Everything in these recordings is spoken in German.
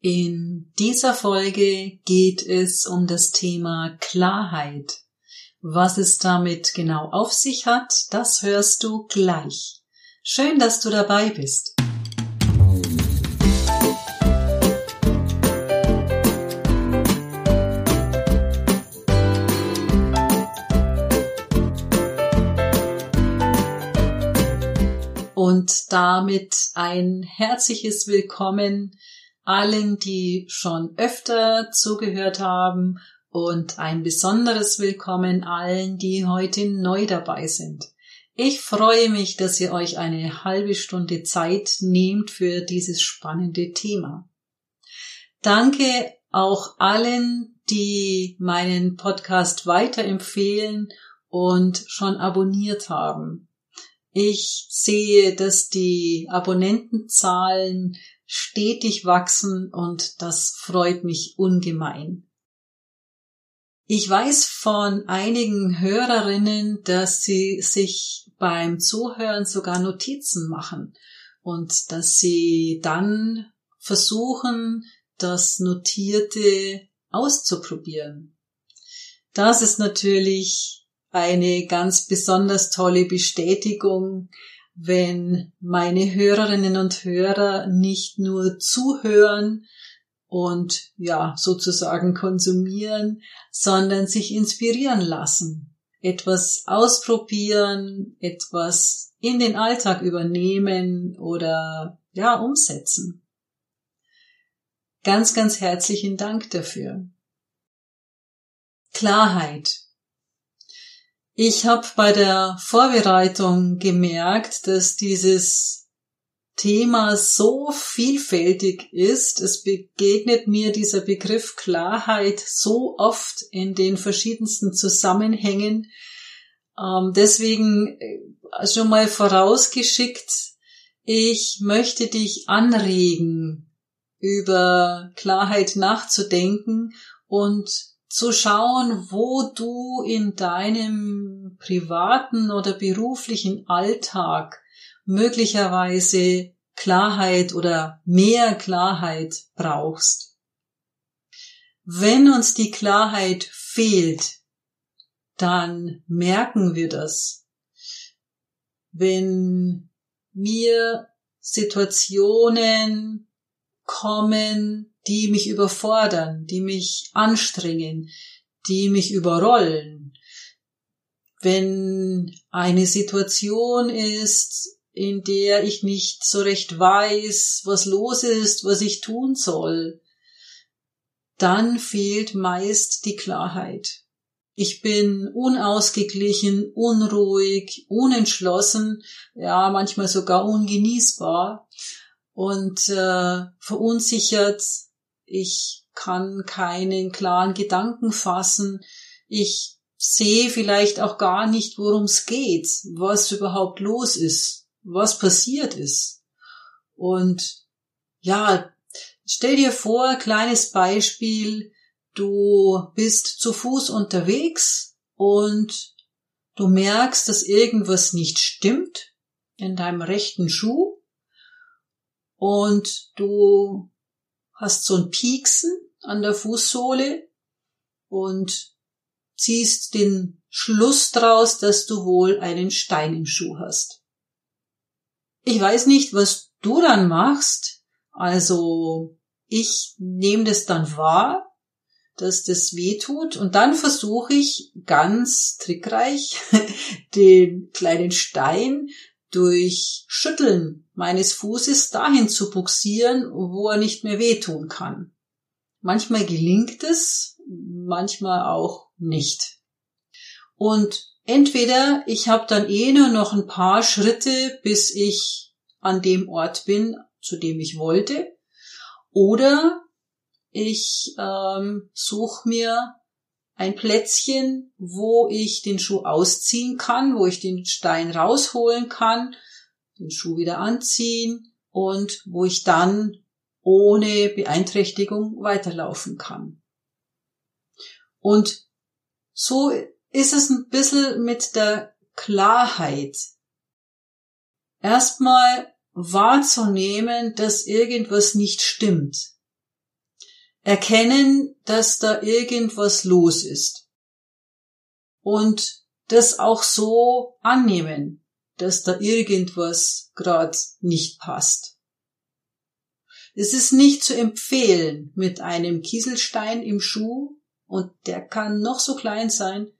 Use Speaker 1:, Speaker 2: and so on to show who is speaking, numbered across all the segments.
Speaker 1: In dieser Folge geht es um das Thema Klarheit. Was es damit genau auf sich hat, das hörst du gleich. Schön, dass du dabei bist. Und damit ein herzliches Willkommen allen, die schon öfter zugehört haben und ein besonderes Willkommen allen, die heute neu dabei sind. Ich freue mich, dass ihr euch eine halbe Stunde Zeit nehmt für dieses spannende Thema. Danke auch allen, die meinen Podcast weiterempfehlen und schon abonniert haben. Ich sehe, dass die Abonnentenzahlen stetig wachsen und das freut mich ungemein. Ich weiß von einigen Hörerinnen, dass sie sich beim Zuhören sogar Notizen machen und dass sie dann versuchen, das Notierte auszuprobieren. Das ist natürlich eine ganz besonders tolle Bestätigung, wenn meine Hörerinnen und Hörer nicht nur zuhören und ja, sozusagen konsumieren, sondern sich inspirieren lassen, etwas ausprobieren, etwas in den Alltag übernehmen oder ja, umsetzen. Ganz, ganz herzlichen Dank dafür. Klarheit ich habe bei der Vorbereitung gemerkt, dass dieses Thema so vielfältig ist. Es begegnet mir dieser Begriff Klarheit so oft in den verschiedensten Zusammenhängen. Ähm, deswegen äh, schon mal vorausgeschickt, ich möchte dich anregen, über Klarheit nachzudenken und zu schauen, wo du in deinem privaten oder beruflichen Alltag möglicherweise Klarheit oder mehr Klarheit brauchst. Wenn uns die Klarheit fehlt, dann merken wir das. Wenn mir Situationen kommen, die mich überfordern, die mich anstrengen, die mich überrollen. Wenn eine Situation ist, in der ich nicht so recht weiß, was los ist, was ich tun soll, dann fehlt meist die Klarheit. Ich bin unausgeglichen, unruhig, unentschlossen, ja, manchmal sogar ungenießbar und äh, verunsichert. Ich kann keinen klaren Gedanken fassen. Ich sehe vielleicht auch gar nicht, worum es geht, was überhaupt los ist, was passiert ist. Und ja, stell dir vor, kleines Beispiel, du bist zu Fuß unterwegs und du merkst, dass irgendwas nicht stimmt in deinem rechten Schuh und du hast so ein Pieksen an der Fußsohle und ziehst den Schluss draus, dass du wohl einen Stein im Schuh hast. Ich weiß nicht, was du dann machst. Also ich nehme das dann wahr, dass das weh tut und dann versuche ich ganz trickreich den kleinen Stein durch Schütteln meines Fußes dahin zu buxieren, wo er nicht mehr wehtun kann. Manchmal gelingt es, manchmal auch nicht. Und entweder ich habe dann eh nur noch ein paar Schritte, bis ich an dem Ort bin, zu dem ich wollte, oder ich ähm, suche mir ein Plätzchen, wo ich den Schuh ausziehen kann, wo ich den Stein rausholen kann, den Schuh wieder anziehen und wo ich dann ohne Beeinträchtigung weiterlaufen kann. Und so ist es ein bisschen mit der Klarheit. Erstmal wahrzunehmen, dass irgendwas nicht stimmt. Erkennen, dass da irgendwas los ist. Und das auch so annehmen, dass da irgendwas gerade nicht passt. Es ist nicht zu empfehlen, mit einem Kieselstein im Schuh, und der kann noch so klein sein,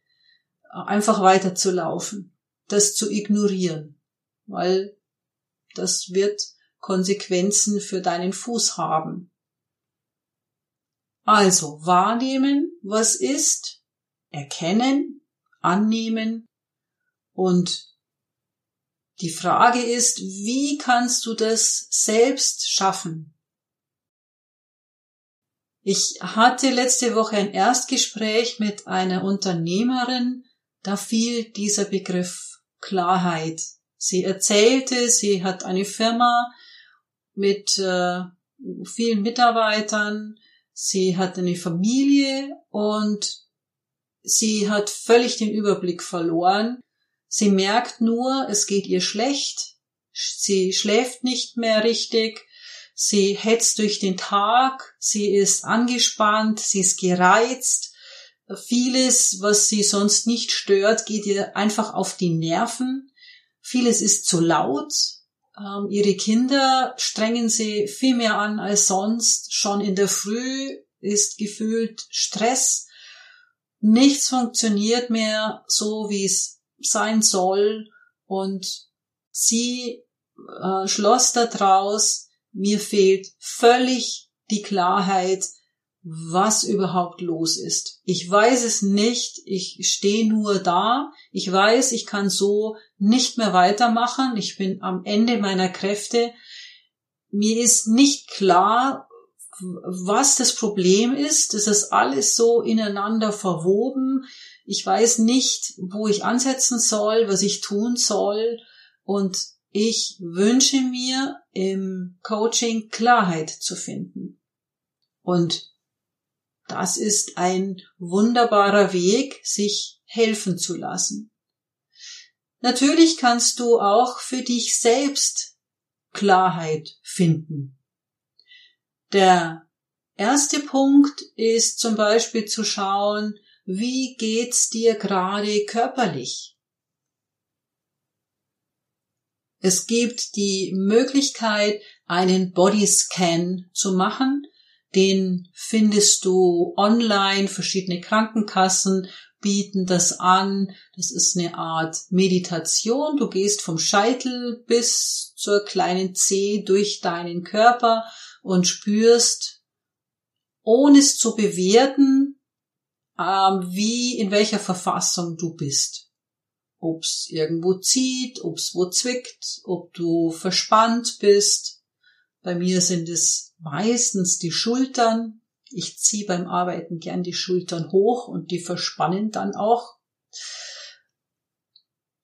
Speaker 1: einfach weiterzulaufen, das zu ignorieren, weil das wird Konsequenzen für deinen Fuß haben. Also wahrnehmen, was ist, erkennen, annehmen und die Frage ist, wie kannst du das selbst schaffen? Ich hatte letzte Woche ein Erstgespräch mit einer Unternehmerin, da fiel dieser Begriff Klarheit. Sie erzählte, sie hat eine Firma mit äh, vielen Mitarbeitern, sie hat eine Familie und sie hat völlig den Überblick verloren. Sie merkt nur, es geht ihr schlecht, sie schläft nicht mehr richtig, sie hetzt durch den Tag, sie ist angespannt, sie ist gereizt, vieles, was sie sonst nicht stört, geht ihr einfach auf die Nerven, vieles ist zu laut, ähm, ihre Kinder strengen sie viel mehr an als sonst, schon in der Früh ist gefühlt Stress, nichts funktioniert mehr so, wie es sein soll. Und sie äh, schloss daraus, mir fehlt völlig die Klarheit, was überhaupt los ist. Ich weiß es nicht, ich stehe nur da, ich weiß, ich kann so nicht mehr weitermachen, ich bin am Ende meiner Kräfte. Mir ist nicht klar, was das Problem ist. Es ist alles so ineinander verwoben. Ich weiß nicht, wo ich ansetzen soll, was ich tun soll. Und ich wünsche mir im Coaching Klarheit zu finden. Und das ist ein wunderbarer Weg, sich helfen zu lassen. Natürlich kannst du auch für dich selbst Klarheit finden. Der erste Punkt ist zum Beispiel zu schauen, wie geht's dir gerade körperlich? Es gibt die Möglichkeit, einen Bodyscan zu machen. Den findest du online. Verschiedene Krankenkassen bieten das an. Das ist eine Art Meditation. Du gehst vom Scheitel bis zur kleinen Zeh durch deinen Körper und spürst, ohne es zu bewerten, ähm, wie, in welcher Verfassung du bist ob's irgendwo zieht, ob's wo zwickt, ob du verspannt bist. Bei mir sind es meistens die Schultern. Ich ziehe beim Arbeiten gern die Schultern hoch und die verspannen dann auch.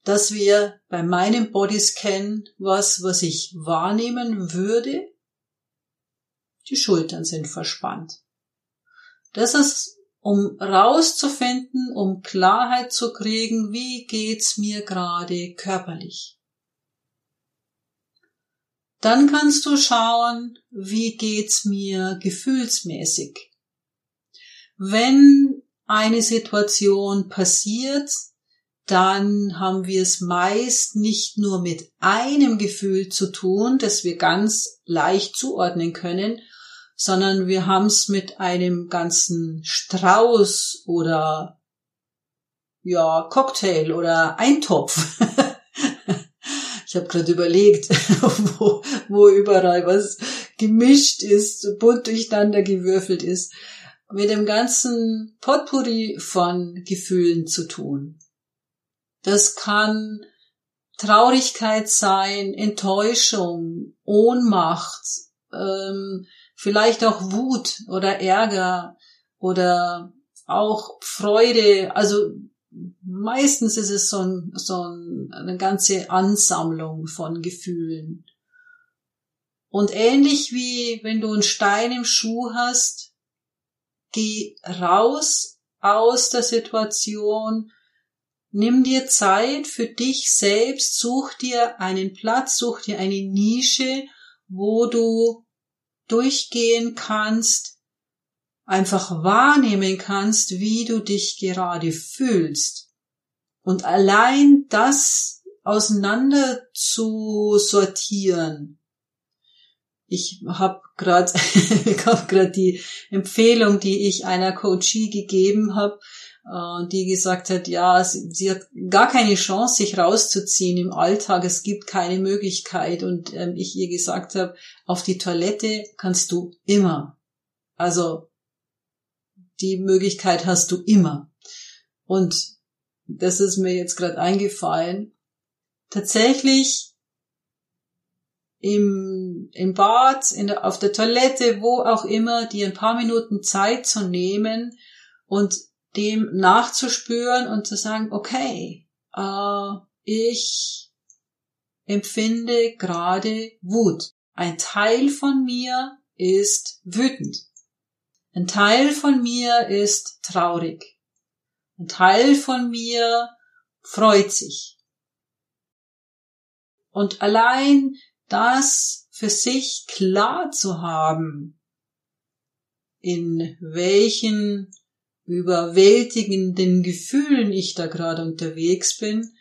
Speaker 1: Dass wir bei meinem Bodyscan was, was ich wahrnehmen würde, die Schultern sind verspannt. Das ist um rauszufinden, um Klarheit zu kriegen, wie geht's mir gerade körperlich. Dann kannst du schauen, wie geht's mir gefühlsmäßig. Wenn eine Situation passiert, dann haben wir es meist nicht nur mit einem Gefühl zu tun, das wir ganz leicht zuordnen können, sondern wir haben es mit einem ganzen Strauß oder ja, Cocktail oder Eintopf. ich habe gerade überlegt, wo, wo überall was gemischt ist, bunt durcheinander gewürfelt ist, mit dem ganzen Potpourri von Gefühlen zu tun. Das kann Traurigkeit sein, Enttäuschung, Ohnmacht, ähm, vielleicht auch Wut oder Ärger oder auch Freude. Also meistens ist es so, ein, so ein, eine ganze Ansammlung von Gefühlen. Und ähnlich wie wenn du einen Stein im Schuh hast, geh raus aus der Situation, nimm dir Zeit für dich selbst, such dir einen Platz, such dir eine Nische, wo du durchgehen kannst einfach wahrnehmen kannst, wie du dich gerade fühlst. Und allein das auseinander zu sortieren. Ich habe gerade hab grad die Empfehlung, die ich einer Coachie gegeben habe, äh, die gesagt hat, ja, sie, sie, hat gar keine Chance, sich rauszuziehen im Alltag. Es gibt keine Möglichkeit. Und ähm, ich ihr gesagt habe, auf die Toilette kannst du immer. Also die Möglichkeit hast du immer. Und das ist mir jetzt gerade eingefallen. Tatsächlich im, im Bad, in der, auf der Toilette, wo auch immer, dir ein paar Minuten Zeit zu nehmen und dem nachzuspüren und zu sagen, okay, äh, ich empfinde gerade Wut. Ein Teil von mir ist wütend. Ein Teil von mir ist traurig. Ein Teil von mir freut sich. Und allein das für sich klar zu haben, in welchen überwältigenden Gefühlen ich da gerade unterwegs bin,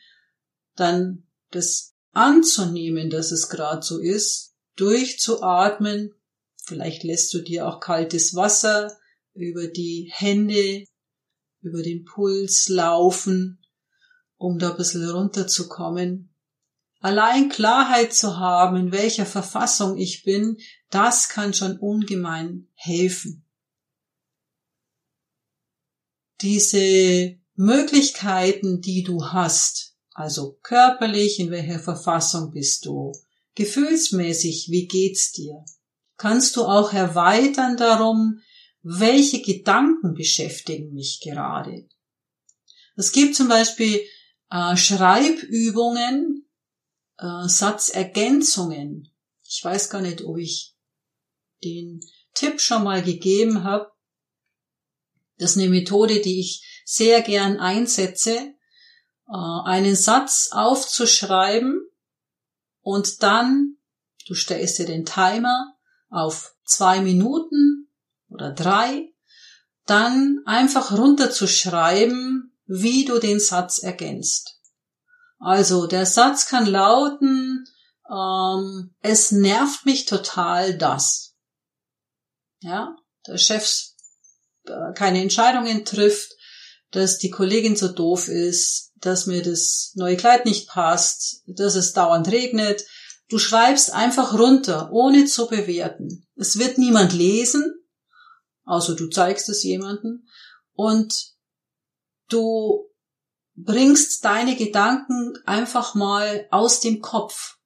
Speaker 1: dann das anzunehmen, dass es gerade so ist, durchzuatmen, vielleicht lässt du dir auch kaltes Wasser über die Hände, über den Puls laufen, um da ein bisschen runterzukommen. Allein Klarheit zu haben, in welcher Verfassung ich bin, das kann schon ungemein helfen diese Möglichkeiten, die du hast, also körperlich, in welcher Verfassung bist du, gefühlsmäßig, wie geht's dir, kannst du auch erweitern darum, welche Gedanken beschäftigen mich gerade. Es gibt zum Beispiel äh, Schreibübungen, äh, Satzergänzungen. Ich weiß gar nicht, ob ich den Tipp schon mal gegeben habe. Das ist eine Methode, die ich sehr gern einsetze, äh, einen Satz aufzuschreiben und dann, du stellst dir den Timer auf zwei Minuten oder drei, dann einfach runterzuschreiben, wie du den Satz ergänzt. Also der Satz kann lauten, ähm, es nervt mich total das. Ja, der Chef äh, keine Entscheidungen trifft, dass die Kollegin so doof ist, dass mir das neue Kleid nicht passt, dass es dauernd regnet. Du schreibst einfach runter, ohne zu bewerten. Es wird niemand lesen, außer du zeigst es jemanden. Und du bringst deine Gedanken einfach mal aus dem Kopf.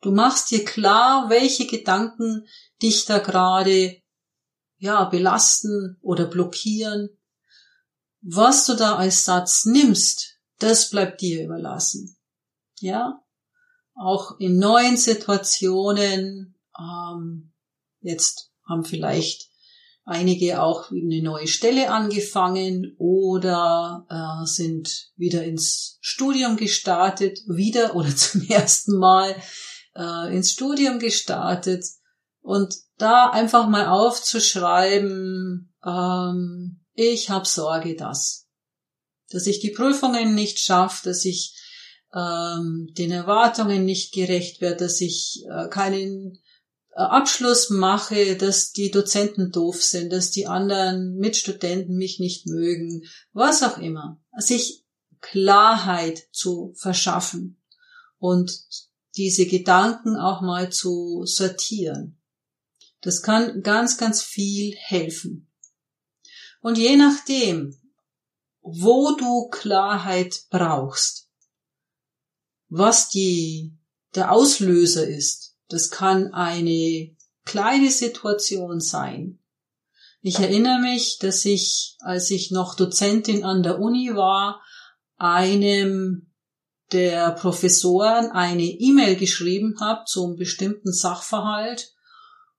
Speaker 1: Du machst dir klar, welche Gedanken dich da gerade ja, belasten oder blockieren. Was du da als Satz nimmst, das bleibt dir überlassen. Ja, auch in neuen Situationen, ähm, jetzt haben vielleicht einige auch eine neue Stelle angefangen oder äh, sind wieder ins Studium gestartet, wieder oder zum ersten Mal äh, ins Studium gestartet. Und da einfach mal aufzuschreiben, ähm, ich habe Sorge, dass, dass ich die Prüfungen nicht schaffe, dass ich ähm, den Erwartungen nicht gerecht werde, dass ich äh, keinen äh, Abschluss mache, dass die Dozenten doof sind, dass die anderen Mitstudenten mich nicht mögen, was auch immer. Sich Klarheit zu verschaffen und diese Gedanken auch mal zu sortieren. Das kann ganz, ganz viel helfen. Und je nachdem, wo du Klarheit brauchst, was die, der Auslöser ist, das kann eine kleine Situation sein. Ich erinnere mich, dass ich, als ich noch Dozentin an der Uni war, einem der Professoren eine E-Mail geschrieben habe zum bestimmten Sachverhalt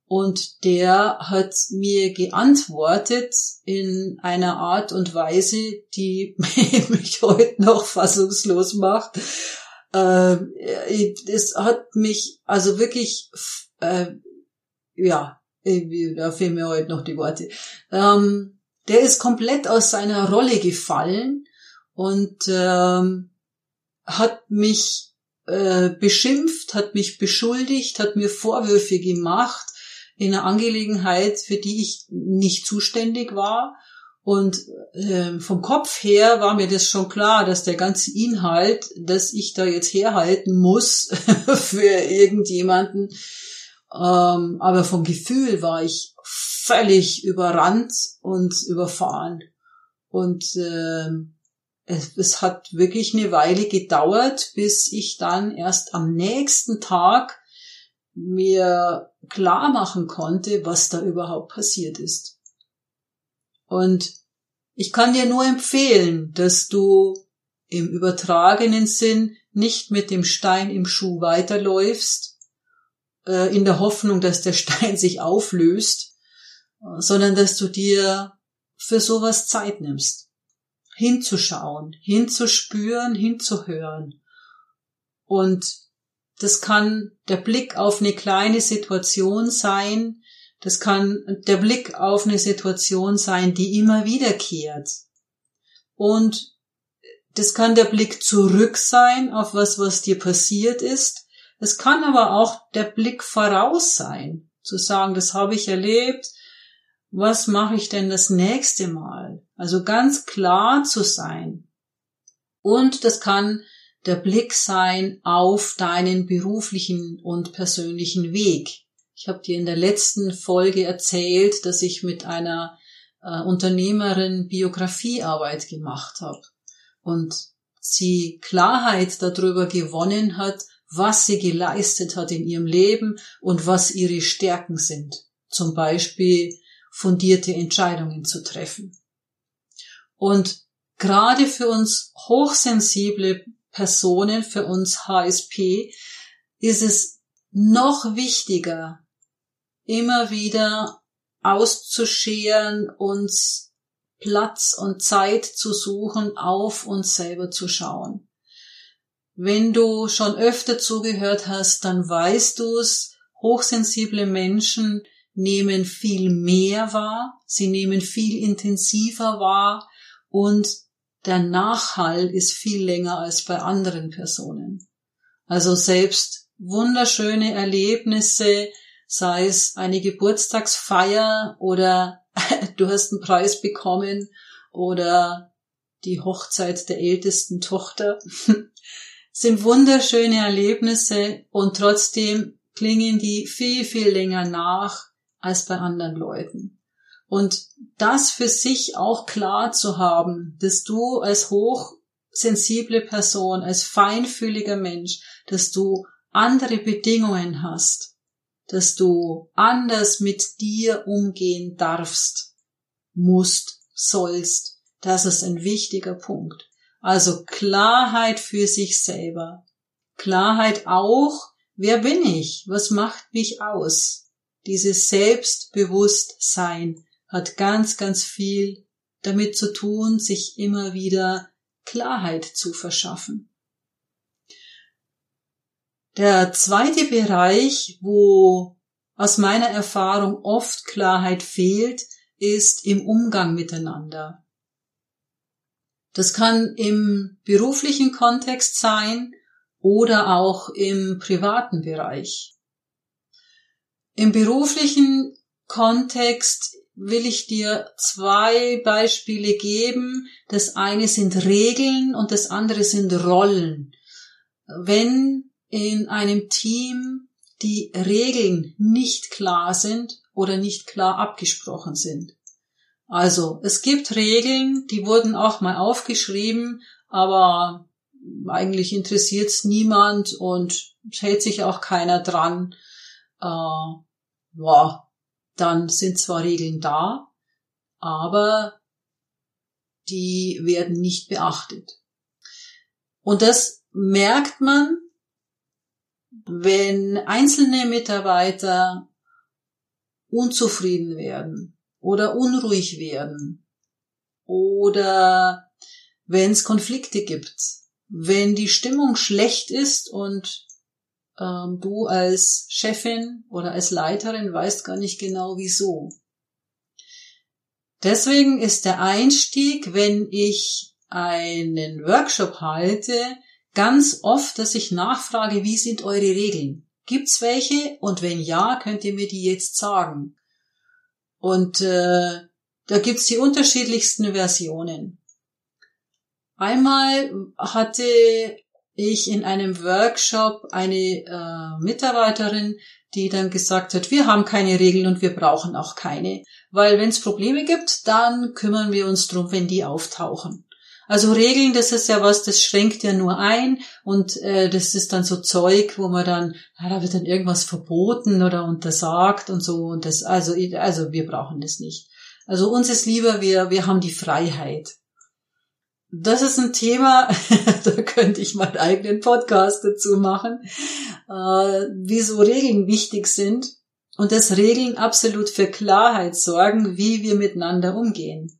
Speaker 1: und der hat mir geantwortet in einer Art und Weise, die mich heute noch fassungslos macht. Äh, es hat mich also wirklich, äh, ja, da fehlen mir heute noch die Worte. Ähm, der ist komplett aus seiner Rolle gefallen und ähm, hat mich äh, beschimpft, hat mich beschuldigt, hat mir Vorwürfe gemacht in einer Angelegenheit, für die ich nicht zuständig war. Und äh, vom Kopf her war mir das schon klar, dass der ganze Inhalt, dass ich da jetzt herhalten muss für irgendjemanden, ähm, aber vom Gefühl war ich völlig überrannt und überfahren. Und äh, es, es hat wirklich eine Weile gedauert, bis ich dann erst am nächsten Tag mir klar machen konnte, was da überhaupt passiert ist. Und ich kann dir nur empfehlen, dass du im übertragenen Sinn nicht mit dem Stein im Schuh weiterläufst, äh, in der Hoffnung, dass der Stein sich auflöst, sondern dass du dir für sowas Zeit nimmst hinzuschauen, hinzuspüren, hinzuhören. Und das kann der Blick auf eine kleine Situation sein, das kann der Blick auf eine Situation sein, die immer wiederkehrt. Und das kann der Blick zurück sein auf was, was dir passiert ist. Es kann aber auch der Blick voraus sein, zu sagen, das habe ich erlebt, was mache ich denn das nächste Mal? Also ganz klar zu sein. Und das kann der Blick sein auf deinen beruflichen und persönlichen Weg. Ich habe dir in der letzten Folge erzählt, dass ich mit einer äh, Unternehmerin Biografiearbeit gemacht habe und sie Klarheit darüber gewonnen hat, was sie geleistet hat in ihrem Leben und was ihre Stärken sind. Zum Beispiel fundierte Entscheidungen zu treffen. Und gerade für uns hochsensible Personen, für uns HSP, ist es noch wichtiger, immer wieder auszuscheren, uns Platz und Zeit zu suchen, auf uns selber zu schauen. Wenn du schon öfter zugehört hast, dann weißt du es, hochsensible Menschen nehmen viel mehr wahr, sie nehmen viel intensiver wahr und der Nachhall ist viel länger als bei anderen Personen. Also selbst wunderschöne Erlebnisse, sei es eine Geburtstagsfeier oder du hast einen Preis bekommen oder die Hochzeit der ältesten Tochter, sind wunderschöne Erlebnisse und trotzdem klingen die viel, viel länger nach als bei anderen Leuten. Und das für sich auch klar zu haben, dass du als hochsensible Person, als feinfühliger Mensch, dass du andere Bedingungen hast, dass du anders mit dir umgehen darfst, musst, sollst, das ist ein wichtiger Punkt. Also Klarheit für sich selber. Klarheit auch, wer bin ich? Was macht mich aus? Dieses Selbstbewusstsein hat ganz, ganz viel damit zu tun, sich immer wieder Klarheit zu verschaffen. Der zweite Bereich, wo aus meiner Erfahrung oft Klarheit fehlt, ist im Umgang miteinander. Das kann im beruflichen Kontext sein oder auch im privaten Bereich. Im beruflichen Kontext will ich dir zwei Beispiele geben. Das eine sind Regeln und das andere sind Rollen. Wenn in einem Team die Regeln nicht klar sind oder nicht klar abgesprochen sind. Also es gibt Regeln, die wurden auch mal aufgeschrieben, aber eigentlich interessiert es niemand und hält sich auch keiner dran äh, ja, dann sind zwar Regeln da, aber die werden nicht beachtet. Und das merkt man, wenn einzelne Mitarbeiter unzufrieden werden oder unruhig werden oder wenn es Konflikte gibt, wenn die Stimmung schlecht ist und ähm, du als Chefin oder als Leiterin weißt gar nicht genau wieso. Deswegen ist der Einstieg, wenn ich einen Workshop halte, ganz oft, dass ich nachfrage, wie sind eure Regeln? Gibt's welche? Und wenn ja, könnt ihr mir die jetzt sagen. Und äh, da gibt's die unterschiedlichsten Versionen. Einmal hatte ich in einem Workshop eine äh, Mitarbeiterin, die dann gesagt hat, wir haben keine Regeln und wir brauchen auch keine, weil wenn es Probleme gibt, dann kümmern wir uns drum, wenn die auftauchen. Also Regeln, das ist ja was, das schränkt ja nur ein und äh, das ist dann so Zeug, wo man dann, ja, da wird dann irgendwas verboten oder untersagt und so und das, also, also wir brauchen das nicht. Also uns ist lieber, wir, wir haben die Freiheit. Das ist ein Thema, da könnte ich meinen eigenen Podcast dazu machen, äh, wieso Regeln wichtig sind und dass Regeln absolut für Klarheit sorgen, wie wir miteinander umgehen.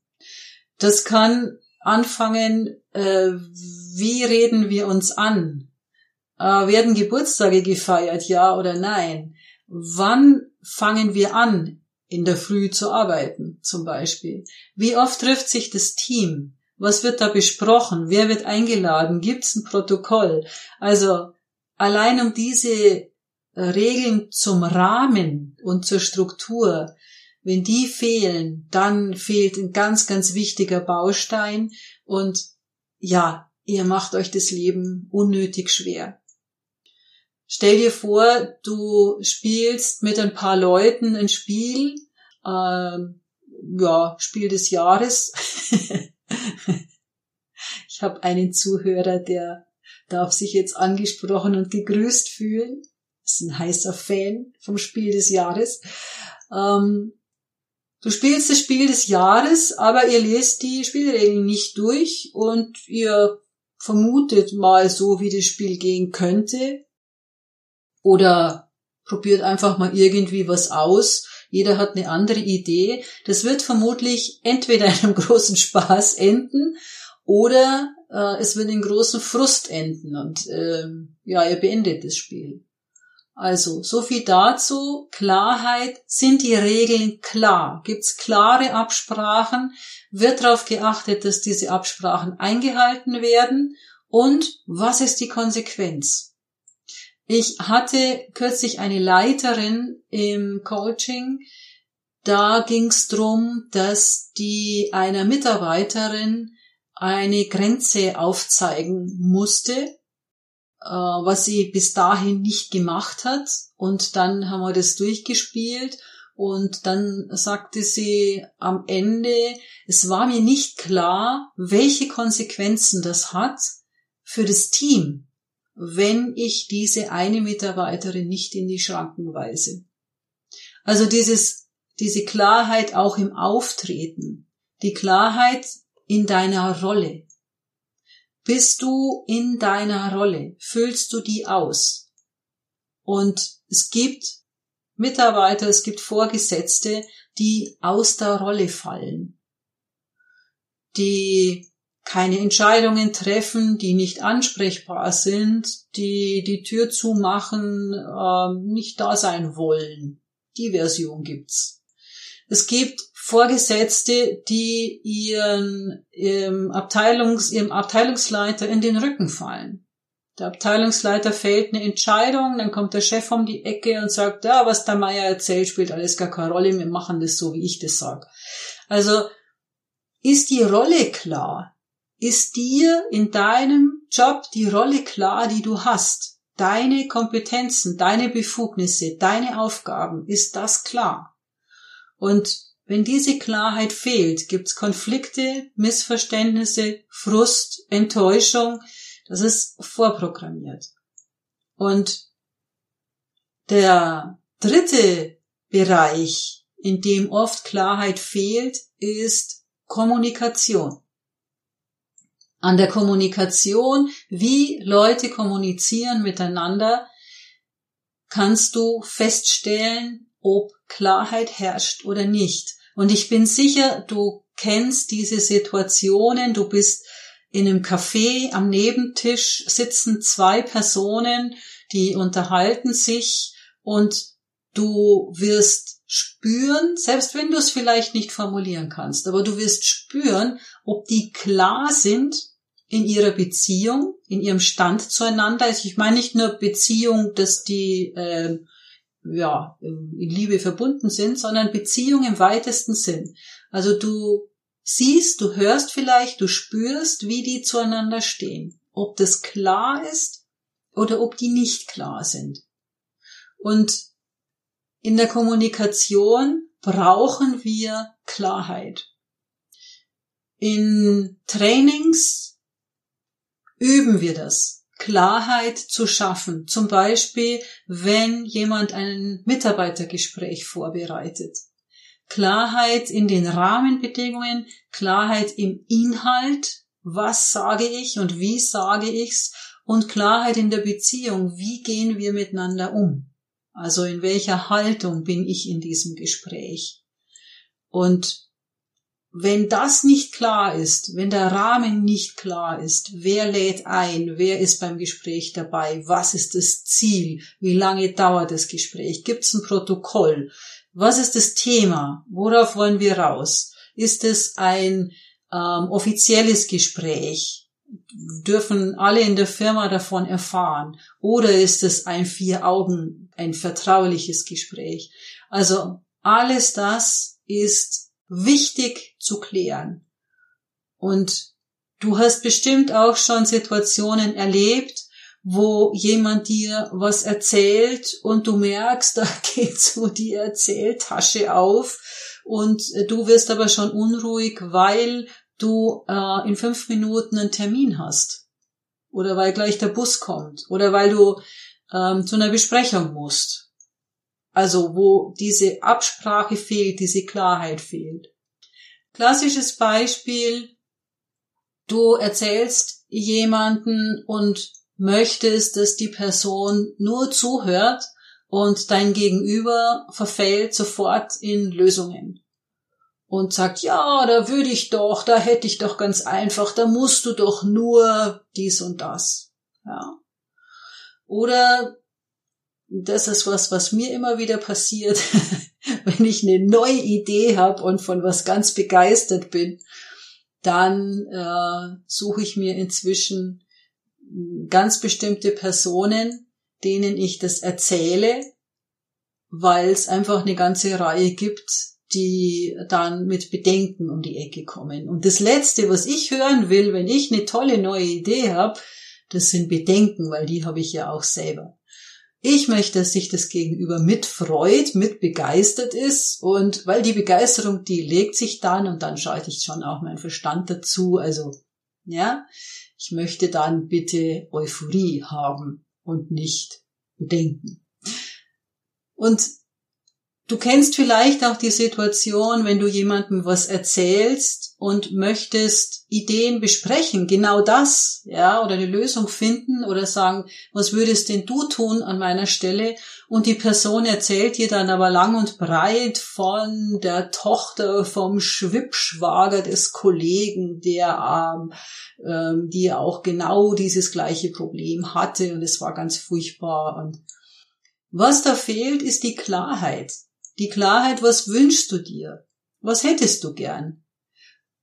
Speaker 1: Das kann anfangen, äh, wie reden wir uns an? Äh, werden Geburtstage gefeiert, ja oder nein? Wann fangen wir an, in der Früh zu arbeiten, zum Beispiel? Wie oft trifft sich das Team? Was wird da besprochen? Wer wird eingeladen? Gibt es ein Protokoll? Also allein um diese äh, Regeln zum Rahmen und zur Struktur wenn die fehlen, dann fehlt ein ganz, ganz wichtiger Baustein und ja, ihr macht euch das Leben unnötig schwer. Stell dir vor, du spielst mit ein paar Leuten ein Spiel, äh, ja, Spiel des Jahres. ich habe einen Zuhörer, der darf sich jetzt angesprochen und gegrüßt fühlen. Das ist ein heißer Fan vom Spiel des Jahres. Ähm, Du spielst das Spiel des Jahres, aber ihr lest die Spielregeln nicht durch und ihr vermutet mal so, wie das Spiel gehen könnte. Oder probiert einfach mal irgendwie was aus. Jeder hat eine andere Idee. Das wird vermutlich entweder in einem großen Spaß enden oder äh, es wird in großen Frust enden und äh, ja, ihr beendet das Spiel. Also, so viel dazu. Klarheit. Sind die Regeln klar? Gibt's klare Absprachen? Wird darauf geachtet, dass diese Absprachen eingehalten werden? Und was ist die Konsequenz? Ich hatte kürzlich eine Leiterin im Coaching. Da ging's drum, dass die einer Mitarbeiterin eine Grenze aufzeigen musste was sie bis dahin nicht gemacht hat. Und dann haben wir das durchgespielt und dann sagte sie am Ende, es war mir nicht klar, welche Konsequenzen das hat für das Team, wenn ich diese eine Mitarbeiterin nicht in die Schranken weise. Also dieses, diese Klarheit auch im Auftreten, die Klarheit in deiner Rolle. Bist du in deiner Rolle? Füllst du die aus? Und es gibt Mitarbeiter, es gibt Vorgesetzte, die aus der Rolle fallen, die keine Entscheidungen treffen, die nicht ansprechbar sind, die die Tür zumachen, äh, nicht da sein wollen. Die Version gibt's. Es gibt Vorgesetzte, die ihren, ihrem, Abteilungs, ihrem Abteilungsleiter in den Rücken fallen. Der Abteilungsleiter fällt eine Entscheidung, dann kommt der Chef um die Ecke und sagt, ja, was der Meier erzählt, spielt alles gar keine Rolle, wir machen das so, wie ich das sag. Also ist die Rolle klar? Ist dir in deinem Job die Rolle klar, die du hast? Deine Kompetenzen, deine Befugnisse, deine Aufgaben, ist das klar? Und wenn diese Klarheit fehlt, gibt's Konflikte, Missverständnisse, Frust, Enttäuschung. Das ist vorprogrammiert. Und der dritte Bereich, in dem oft Klarheit fehlt, ist Kommunikation. An der Kommunikation, wie Leute kommunizieren miteinander, kannst du feststellen, ob Klarheit herrscht oder nicht. Und ich bin sicher, du kennst diese Situationen, du bist in einem Café am Nebentisch sitzen zwei Personen, die unterhalten sich und du wirst spüren, selbst wenn du es vielleicht nicht formulieren kannst, aber du wirst spüren, ob die klar sind in ihrer Beziehung, in ihrem Stand zueinander. Also ich meine nicht nur Beziehung, dass die äh, ja in Liebe verbunden sind, sondern Beziehung im weitesten Sinn. Also du siehst, du hörst vielleicht, du spürst, wie die zueinander stehen. Ob das klar ist oder ob die nicht klar sind. Und in der Kommunikation brauchen wir Klarheit. In Trainings üben wir das, Klarheit zu schaffen. Zum Beispiel, wenn jemand ein Mitarbeitergespräch vorbereitet. Klarheit in den Rahmenbedingungen, Klarheit im Inhalt, was sage ich und wie sage ich's und Klarheit in der Beziehung, wie gehen wir miteinander um. Also in welcher Haltung bin ich in diesem Gespräch? Und wenn das nicht klar ist, wenn der Rahmen nicht klar ist, wer lädt ein, wer ist beim Gespräch dabei, was ist das Ziel, wie lange dauert das Gespräch, gibt es ein Protokoll, was ist das Thema, worauf wollen wir raus, ist es ein ähm, offizielles Gespräch, dürfen alle in der Firma davon erfahren? Oder ist es ein vier Augen, ein vertrauliches Gespräch? Also alles das ist wichtig zu klären. Und du hast bestimmt auch schon Situationen erlebt, wo jemand dir was erzählt und du merkst, da geht so die Erzähltasche auf und du wirst aber schon unruhig, weil du äh, in fünf Minuten einen Termin hast oder weil gleich der Bus kommt oder weil du ähm, zu einer Besprechung musst. Also wo diese Absprache fehlt, diese Klarheit fehlt. Klassisches Beispiel, du erzählst jemanden und möchtest, dass die Person nur zuhört und dein Gegenüber verfällt sofort in Lösungen und sagt, ja, da würde ich doch, da hätte ich doch ganz einfach, da musst du doch nur dies und das. Ja. Oder das ist was, was mir immer wieder passiert, wenn ich eine neue Idee habe und von was ganz begeistert bin, dann äh, suche ich mir inzwischen ganz bestimmte Personen, denen ich das erzähle, weil es einfach eine ganze Reihe gibt, die dann mit Bedenken um die Ecke kommen. Und das Letzte, was ich hören will, wenn ich eine tolle neue Idee habe, das sind Bedenken, weil die habe ich ja auch selber. Ich möchte, dass sich das Gegenüber mitfreut, mit begeistert ist und weil die Begeisterung, die legt sich dann und dann schalte ich schon auch meinen Verstand dazu. Also, ja, ich möchte dann bitte Euphorie haben und nicht Bedenken. Und Du kennst vielleicht auch die Situation, wenn du jemandem was erzählst und möchtest Ideen besprechen, genau das, ja, oder eine Lösung finden oder sagen, was würdest denn du tun an meiner Stelle? Und die Person erzählt dir dann aber lang und breit von der Tochter vom Schwippschwager des Kollegen, der, ähm, ähm, die auch genau dieses gleiche Problem hatte und es war ganz furchtbar und was da fehlt, ist die Klarheit. Die Klarheit, was wünschst du dir? Was hättest du gern?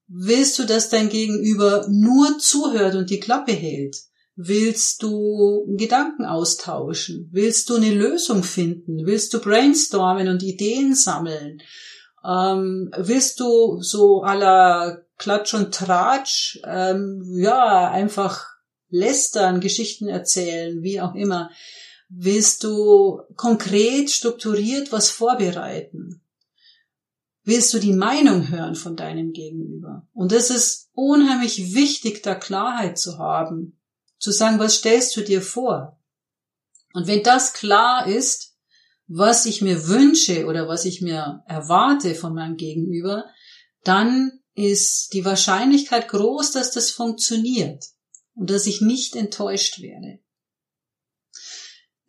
Speaker 1: Willst du, dass dein Gegenüber nur zuhört und die Klappe hält? Willst du Gedanken austauschen? Willst du eine Lösung finden? Willst du brainstormen und Ideen sammeln? Ähm, willst du so aller Klatsch und Tratsch, ähm, ja, einfach lästern, Geschichten erzählen, wie auch immer? Willst du konkret strukturiert was vorbereiten? Willst du die Meinung hören von deinem Gegenüber? Und es ist unheimlich wichtig, da Klarheit zu haben, zu sagen, was stellst du dir vor? Und wenn das klar ist, was ich mir wünsche oder was ich mir erwarte von meinem Gegenüber, dann ist die Wahrscheinlichkeit groß, dass das funktioniert und dass ich nicht enttäuscht werde.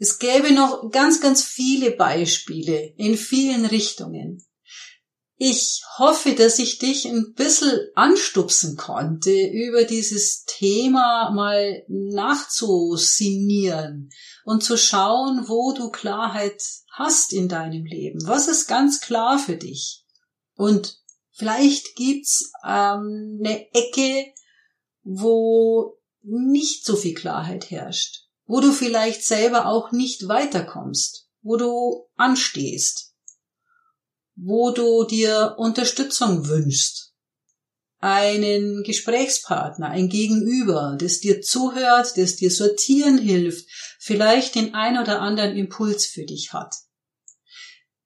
Speaker 1: Es gäbe noch ganz, ganz viele Beispiele in vielen Richtungen. Ich hoffe, dass ich dich ein bisschen anstupsen konnte, über dieses Thema mal nachzusinieren und zu schauen, wo du Klarheit hast in deinem Leben. Was ist ganz klar für dich? Und vielleicht gibt's ähm, eine Ecke, wo nicht so viel Klarheit herrscht, wo du vielleicht selber auch nicht weiterkommst, wo du anstehst wo du dir Unterstützung wünschst. Einen Gesprächspartner, ein Gegenüber, das dir zuhört, das dir sortieren hilft, vielleicht den ein oder anderen Impuls für dich hat.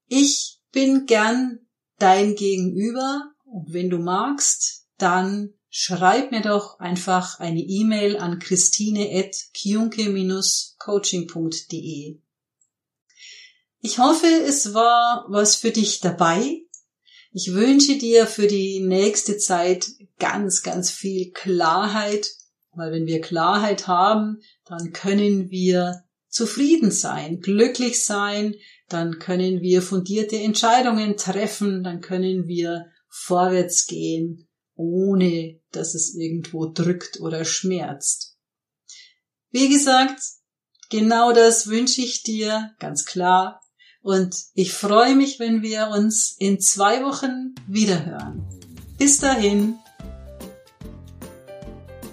Speaker 1: Ich bin gern dein Gegenüber und wenn du magst, dann schreib mir doch einfach eine E-Mail an christine.kiunke-coaching.de. Ich hoffe, es war was für dich dabei. Ich wünsche dir für die nächste Zeit ganz, ganz viel Klarheit, weil wenn wir Klarheit haben, dann können wir zufrieden sein, glücklich sein, dann können wir fundierte Entscheidungen treffen, dann können wir vorwärts gehen, ohne dass es irgendwo drückt oder schmerzt. Wie gesagt, genau das wünsche ich dir, ganz klar. Und ich freue mich, wenn wir uns in zwei Wochen wiederhören. Bis dahin.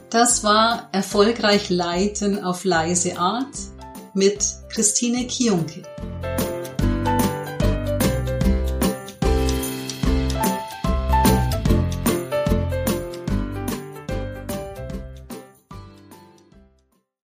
Speaker 1: Das war Erfolgreich Leiten auf leise Art mit Christine Kionke.